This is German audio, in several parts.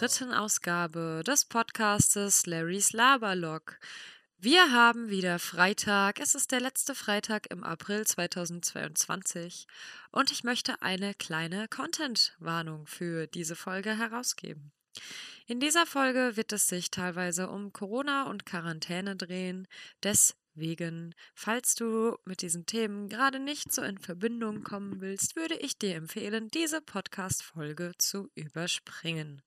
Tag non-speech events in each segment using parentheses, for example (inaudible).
dritten Ausgabe des Podcastes Larrys Laberlog. Wir haben wieder Freitag. Es ist der letzte Freitag im April 2022 und ich möchte eine kleine Content-Warnung für diese Folge herausgeben. In dieser Folge wird es sich teilweise um Corona und Quarantäne drehen. Des Wegen, falls du mit diesen Themen gerade nicht so in Verbindung kommen willst, würde ich dir empfehlen, diese Podcast-Folge zu überspringen.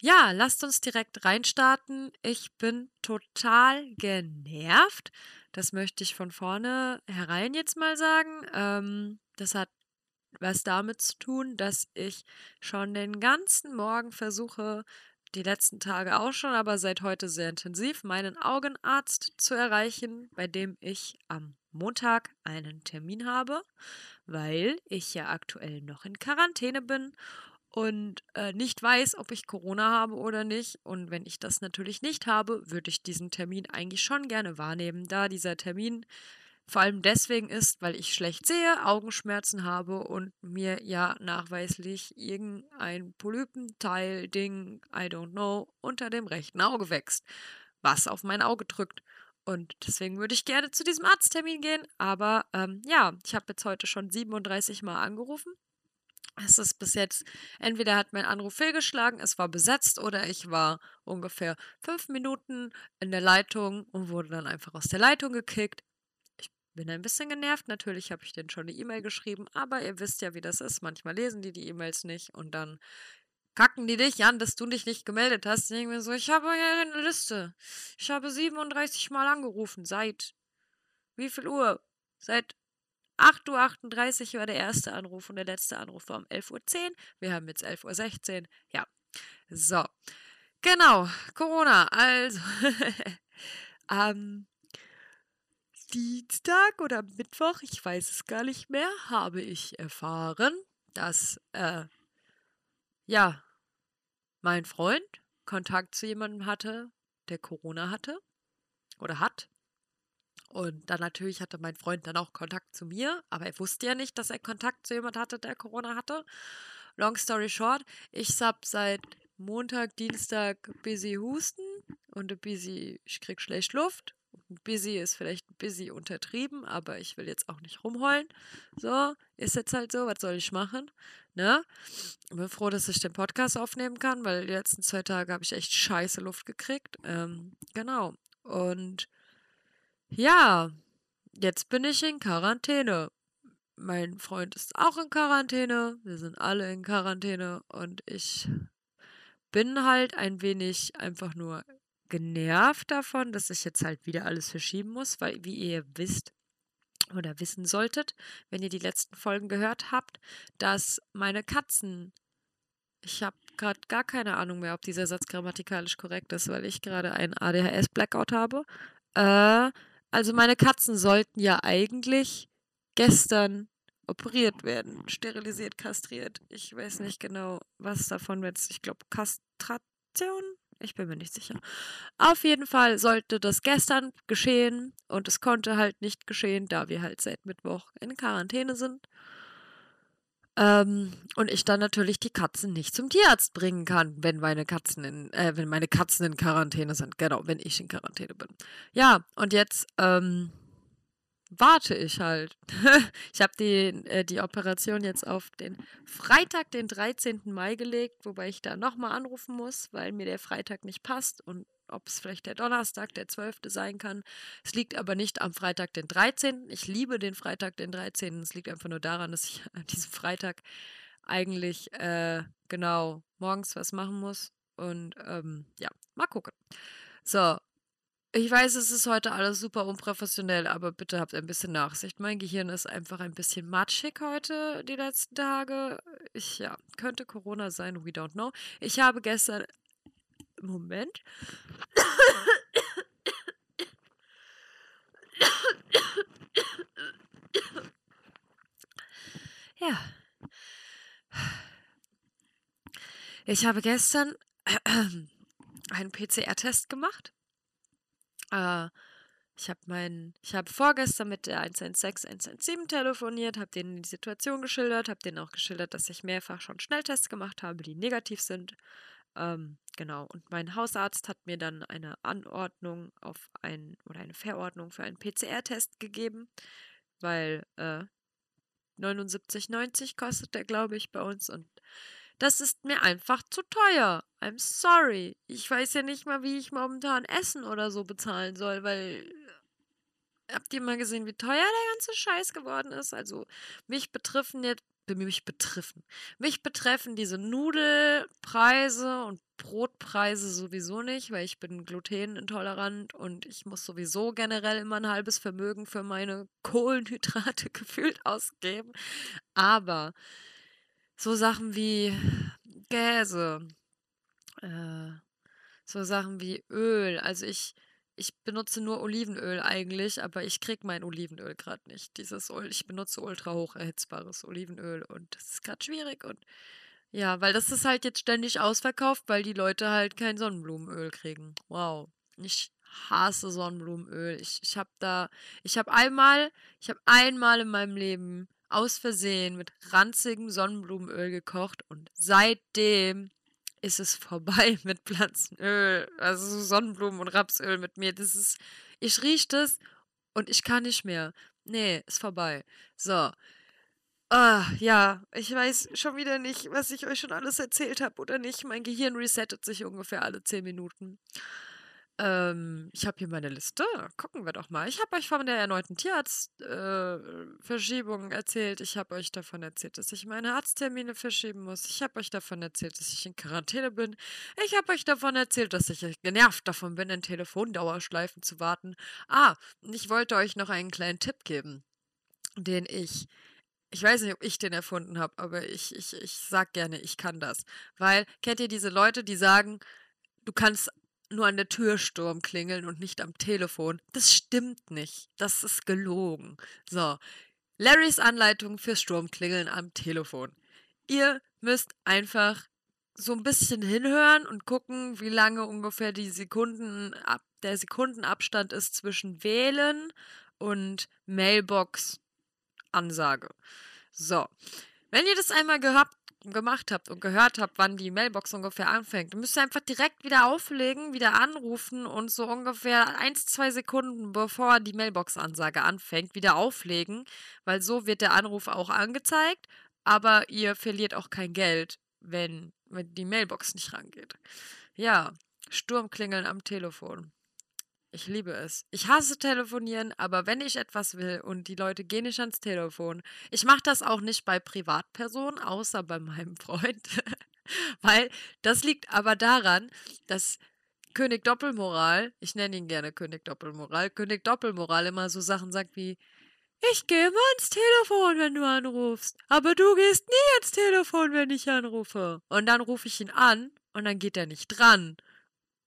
Ja, lasst uns direkt reinstarten. Ich bin total genervt. Das möchte ich von vorne herein jetzt mal sagen. Ähm, das hat was damit zu tun, dass ich schon den ganzen Morgen versuche, die letzten Tage auch schon, aber seit heute sehr intensiv, meinen Augenarzt zu erreichen, bei dem ich am Montag einen Termin habe, weil ich ja aktuell noch in Quarantäne bin und äh, nicht weiß, ob ich Corona habe oder nicht. Und wenn ich das natürlich nicht habe, würde ich diesen Termin eigentlich schon gerne wahrnehmen, da dieser Termin vor allem deswegen ist, weil ich schlecht sehe, Augenschmerzen habe und mir ja nachweislich irgendein Polypenteil, Ding, I don't know, unter dem rechten Auge wächst, was auf mein Auge drückt. Und deswegen würde ich gerne zu diesem Arzttermin gehen. Aber ähm, ja, ich habe jetzt heute schon 37 Mal angerufen. Es ist bis jetzt, entweder hat mein Anruf fehlgeschlagen, es war besetzt oder ich war ungefähr fünf Minuten in der Leitung und wurde dann einfach aus der Leitung gekickt bin ein bisschen genervt. Natürlich habe ich denen schon eine E-Mail geschrieben, aber ihr wisst ja, wie das ist. Manchmal lesen die die E-Mails nicht und dann kacken die dich an, dass du dich nicht gemeldet hast. Ich mir so, ich habe hier eine Liste. Ich habe 37 Mal angerufen. Seit wie viel Uhr? Seit 8.38 Uhr war der erste Anruf und der letzte Anruf war um 11.10 Uhr. Wir haben jetzt 11.16 Uhr. Ja. So. Genau. Corona. Also. (laughs) ähm, Dienstag oder Mittwoch, ich weiß es gar nicht mehr, habe ich erfahren, dass, äh, ja, mein Freund Kontakt zu jemandem hatte, der Corona hatte oder hat. Und dann natürlich hatte mein Freund dann auch Kontakt zu mir, aber er wusste ja nicht, dass er Kontakt zu jemandem hatte, der Corona hatte. Long story short, ich habe seit Montag, Dienstag busy Husten und busy, ich krieg schlecht Luft busy ist vielleicht busy untertrieben, aber ich will jetzt auch nicht rumheulen. So, ist jetzt halt so, was soll ich machen? Ne? Ich bin froh, dass ich den Podcast aufnehmen kann, weil die letzten zwei Tage habe ich echt scheiße Luft gekriegt. Ähm, genau. Und ja, jetzt bin ich in Quarantäne. Mein Freund ist auch in Quarantäne. Wir sind alle in Quarantäne und ich bin halt ein wenig einfach nur genervt davon, dass ich jetzt halt wieder alles verschieben muss, weil, wie ihr wisst oder wissen solltet, wenn ihr die letzten Folgen gehört habt, dass meine Katzen, ich habe gerade gar keine Ahnung mehr, ob dieser Satz grammatikalisch korrekt ist, weil ich gerade einen ADHS-Blackout habe. Äh, also meine Katzen sollten ja eigentlich gestern operiert werden, sterilisiert, kastriert. Ich weiß nicht genau, was davon jetzt, ich glaube, Kastration ich bin mir nicht sicher. Auf jeden Fall sollte das gestern geschehen und es konnte halt nicht geschehen, da wir halt seit Mittwoch in Quarantäne sind. Ähm, und ich dann natürlich die Katzen nicht zum Tierarzt bringen kann, wenn meine Katzen in, äh, wenn meine Katzen in Quarantäne sind. Genau, wenn ich in Quarantäne bin. Ja, und jetzt, ähm, warte ich halt. (laughs) ich habe die, äh, die Operation jetzt auf den Freitag, den 13. Mai gelegt, wobei ich da nochmal anrufen muss, weil mir der Freitag nicht passt und ob es vielleicht der Donnerstag, der 12. sein kann. Es liegt aber nicht am Freitag, den 13. Ich liebe den Freitag, den 13. Es liegt einfach nur daran, dass ich an diesem Freitag eigentlich äh, genau morgens was machen muss. Und ähm, ja, mal gucken. So, ich weiß, es ist heute alles super unprofessionell, aber bitte habt ein bisschen Nachsicht. Mein Gehirn ist einfach ein bisschen matschig heute, die letzten Tage. Ich, ja, könnte Corona sein, we don't know. Ich habe gestern. Moment. Ja. Ich habe gestern einen PCR-Test gemacht äh, ich habe meinen, ich habe vorgestern mit der 116 117 telefoniert, habe denen die Situation geschildert, habe denen auch geschildert, dass ich mehrfach schon Schnelltests gemacht habe, die negativ sind. Ähm, genau. Und mein Hausarzt hat mir dann eine Anordnung auf ein oder eine Verordnung für einen PCR-Test gegeben, weil äh, 79,90 kostet der, glaube ich, bei uns und das ist mir einfach zu teuer. I'm sorry. Ich weiß ja nicht mal, wie ich momentan Essen oder so bezahlen soll, weil habt ihr mal gesehen, wie teuer der ganze Scheiß geworden ist? Also mich betreffen jetzt mich betreffen. Mich betreffen diese Nudelpreise und Brotpreise sowieso nicht, weil ich bin glutenintolerant und ich muss sowieso generell immer ein halbes Vermögen für meine (laughs) Kohlenhydrate (laughs) gefühlt ausgeben. Aber so Sachen wie Käse, äh, so Sachen wie Öl. Also ich, ich benutze nur Olivenöl eigentlich, aber ich kriege mein Olivenöl gerade nicht. Dieses ich benutze ultra hoch erhitzbares Olivenöl und das ist gerade schwierig und ja, weil das ist halt jetzt ständig ausverkauft, weil die Leute halt kein Sonnenblumenöl kriegen. Wow. Ich hasse Sonnenblumenöl. Ich, ich habe da, ich habe einmal, ich habe einmal in meinem Leben aus Versehen mit ranzigem Sonnenblumenöl gekocht und seitdem ist es vorbei (laughs) mit Pflanzenöl, also Sonnenblumen und Rapsöl mit mir. Das ist, ich rieche das und ich kann nicht mehr. Nee, ist vorbei. So. Ah, ja, ich weiß schon wieder nicht, was ich euch schon alles erzählt habe oder nicht. Mein Gehirn resettet sich ungefähr alle 10 Minuten. Ähm, ich habe hier meine Liste. Gucken wir doch mal. Ich habe euch von der erneuten Tierarztverschiebung äh, erzählt. Ich habe euch davon erzählt, dass ich meine Arzttermine verschieben muss. Ich habe euch davon erzählt, dass ich in Quarantäne bin. Ich habe euch davon erzählt, dass ich genervt davon bin, in Telefondauerschleifen zu warten. Ah, ich wollte euch noch einen kleinen Tipp geben, den ich ich weiß nicht, ob ich den erfunden habe, aber ich, ich, ich sag gerne, ich kann das. Weil, kennt ihr diese Leute, die sagen, du kannst nur an der Türsturm klingeln und nicht am Telefon. Das stimmt nicht. Das ist gelogen. So. Larrys Anleitung für Sturmklingeln am Telefon. Ihr müsst einfach so ein bisschen hinhören und gucken, wie lange ungefähr die Sekunden der Sekundenabstand ist zwischen Wählen und Mailbox Ansage. So. Wenn ihr das einmal gehabt gemacht habt und gehört habt, wann die Mailbox ungefähr anfängt, müsst ihr einfach direkt wieder auflegen, wieder anrufen und so ungefähr ein, zwei Sekunden bevor die Mailbox-Ansage anfängt, wieder auflegen, weil so wird der Anruf auch angezeigt, aber ihr verliert auch kein Geld, wenn die Mailbox nicht rangeht. Ja, Sturmklingeln am Telefon. Ich liebe es. Ich hasse telefonieren, aber wenn ich etwas will und die Leute gehen nicht ans Telefon, ich mache das auch nicht bei Privatpersonen, außer bei meinem Freund, (laughs) weil das liegt aber daran, dass König Doppelmoral, ich nenne ihn gerne König Doppelmoral, König Doppelmoral immer so Sachen sagt wie, ich gehe immer ans Telefon, wenn du anrufst, aber du gehst nie ans Telefon, wenn ich anrufe. Und dann rufe ich ihn an und dann geht er nicht dran.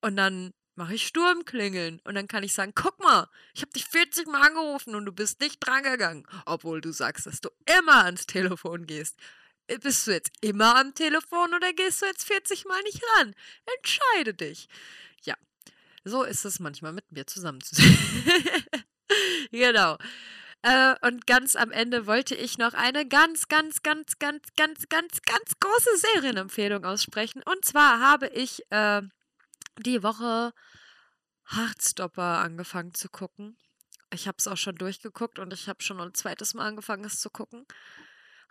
Und dann mache ich Sturmklingeln. Und dann kann ich sagen, guck mal, ich habe dich 40 Mal angerufen und du bist nicht drangegangen. Obwohl du sagst, dass du immer ans Telefon gehst. Äh, bist du jetzt immer am Telefon oder gehst du jetzt 40 Mal nicht ran? Entscheide dich. Ja, so ist es manchmal mit mir zusammen zu (laughs) genau. Äh, und ganz am Ende wollte ich noch eine ganz, ganz, ganz, ganz, ganz, ganz, ganz große Serienempfehlung aussprechen. Und zwar habe ich äh, die Woche Heartstopper angefangen zu gucken. Ich habe es auch schon durchgeguckt und ich habe schon ein zweites Mal angefangen, es zu gucken.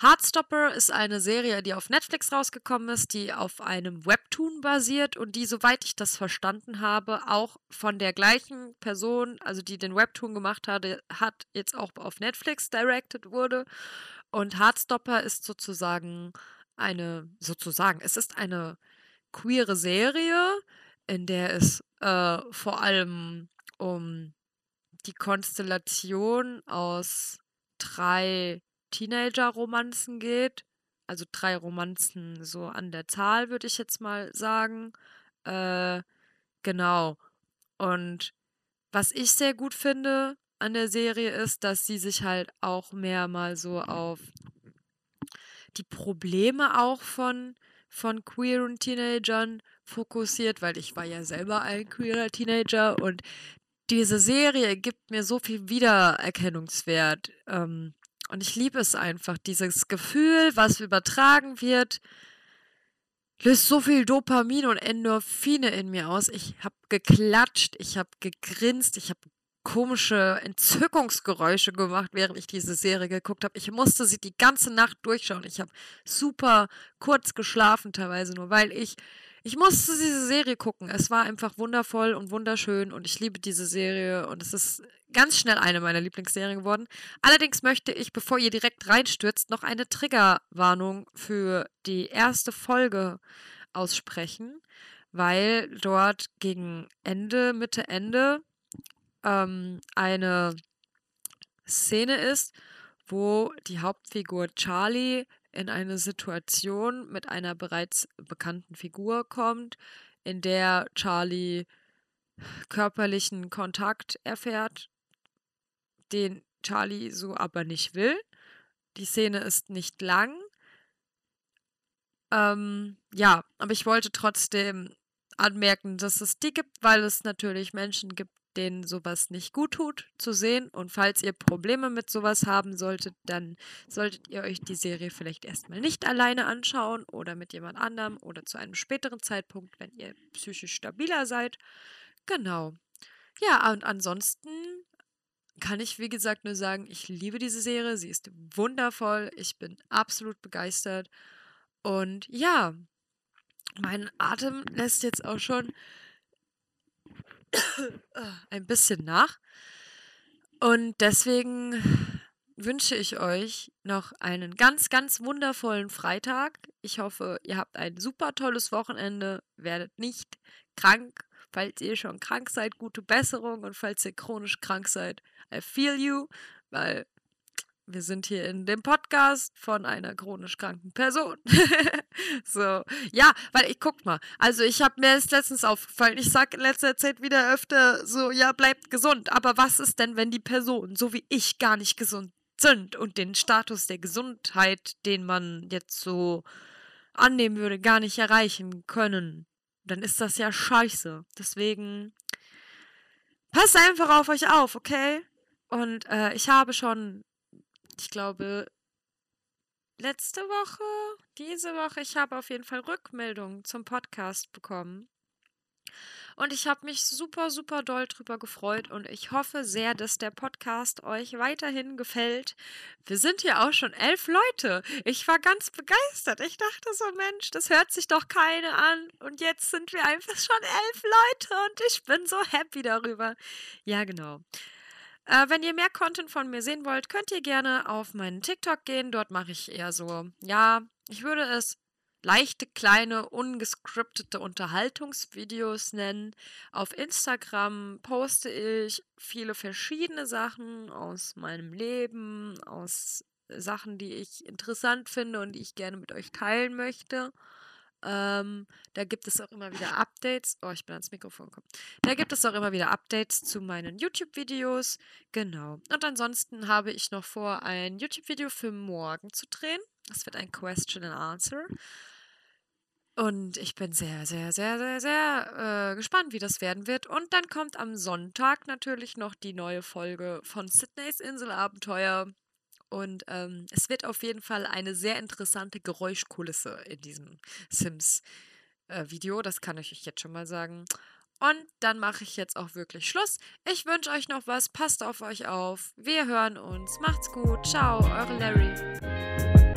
Heartstopper ist eine Serie, die auf Netflix rausgekommen ist, die auf einem Webtoon basiert und die, soweit ich das verstanden habe, auch von der gleichen Person, also die den Webtoon gemacht hatte, hat jetzt auch auf Netflix directed wurde. Und Heartstopper ist sozusagen eine, sozusagen, es ist eine queere Serie, in der es äh, vor allem um die Konstellation aus drei Teenager-Romanzen geht. Also drei Romanzen so an der Zahl, würde ich jetzt mal sagen. Äh, genau. Und was ich sehr gut finde an der Serie ist, dass sie sich halt auch mehr mal so auf die Probleme auch von, von queeren Teenagern fokussiert, weil ich war ja selber ein queerer Teenager und diese Serie gibt mir so viel Wiedererkennungswert. Ähm, und ich liebe es einfach, dieses Gefühl, was übertragen wird, löst so viel Dopamin und Endorphine in mir aus. Ich habe geklatscht, ich habe gegrinst, ich habe komische Entzückungsgeräusche gemacht, während ich diese Serie geguckt habe. Ich musste sie die ganze Nacht durchschauen. Ich habe super kurz geschlafen teilweise nur, weil ich ich musste diese Serie gucken. Es war einfach wundervoll und wunderschön und ich liebe diese Serie und es ist ganz schnell eine meiner Lieblingsserien geworden. Allerdings möchte ich, bevor ihr direkt reinstürzt, noch eine Triggerwarnung für die erste Folge aussprechen, weil dort gegen Ende, Mitte, Ende ähm, eine Szene ist, wo die Hauptfigur Charlie in eine Situation mit einer bereits bekannten Figur kommt, in der Charlie körperlichen Kontakt erfährt, den Charlie so aber nicht will. Die Szene ist nicht lang. Ähm, ja, aber ich wollte trotzdem anmerken, dass es die gibt, weil es natürlich Menschen gibt, denen sowas nicht gut tut zu sehen. Und falls ihr Probleme mit sowas haben solltet, dann solltet ihr euch die Serie vielleicht erstmal nicht alleine anschauen oder mit jemand anderem oder zu einem späteren Zeitpunkt, wenn ihr psychisch stabiler seid. Genau. Ja, und ansonsten kann ich, wie gesagt, nur sagen, ich liebe diese Serie. Sie ist wundervoll. Ich bin absolut begeistert. Und ja, mein Atem lässt jetzt auch schon ein bisschen nach. Und deswegen wünsche ich euch noch einen ganz, ganz wundervollen Freitag. Ich hoffe, ihr habt ein super tolles Wochenende, werdet nicht krank. Falls ihr schon krank seid, gute Besserung. Und falls ihr chronisch krank seid, I feel you, weil wir sind hier in dem Podcast von einer chronisch kranken Person. (laughs) so, ja, weil ich guck mal, also ich habe mir das letztens aufgefallen, ich sage in letzter Zeit wieder öfter so, ja, bleibt gesund, aber was ist denn, wenn die Personen, so wie ich, gar nicht gesund sind und den Status der Gesundheit, den man jetzt so annehmen würde, gar nicht erreichen können? Dann ist das ja scheiße. Deswegen passt einfach auf euch auf, okay? Und äh, ich habe schon ich glaube, letzte Woche, diese Woche, ich habe auf jeden Fall Rückmeldungen zum Podcast bekommen. Und ich habe mich super, super doll drüber gefreut und ich hoffe sehr, dass der Podcast euch weiterhin gefällt. Wir sind hier auch schon elf Leute. Ich war ganz begeistert. Ich dachte so, Mensch, das hört sich doch keine an. Und jetzt sind wir einfach schon elf Leute und ich bin so happy darüber. Ja, genau. Äh, wenn ihr mehr Content von mir sehen wollt, könnt ihr gerne auf meinen TikTok gehen. Dort mache ich eher so, ja, ich würde es leichte, kleine, ungescriptete Unterhaltungsvideos nennen. Auf Instagram poste ich viele verschiedene Sachen aus meinem Leben, aus Sachen, die ich interessant finde und die ich gerne mit euch teilen möchte. Ähm, da gibt es auch immer wieder Updates. Oh, ich bin ans Mikrofon gekommen. Da gibt es auch immer wieder Updates zu meinen YouTube-Videos. Genau. Und ansonsten habe ich noch vor, ein YouTube-Video für morgen zu drehen. Das wird ein Question and Answer. Und ich bin sehr, sehr, sehr, sehr, sehr äh, gespannt, wie das werden wird. Und dann kommt am Sonntag natürlich noch die neue Folge von Sydneys Inselabenteuer. Und ähm, es wird auf jeden Fall eine sehr interessante Geräuschkulisse in diesem Sims-Video. Äh, das kann ich euch jetzt schon mal sagen. Und dann mache ich jetzt auch wirklich Schluss. Ich wünsche euch noch was. Passt auf euch auf. Wir hören uns. Macht's gut. Ciao, eure Larry.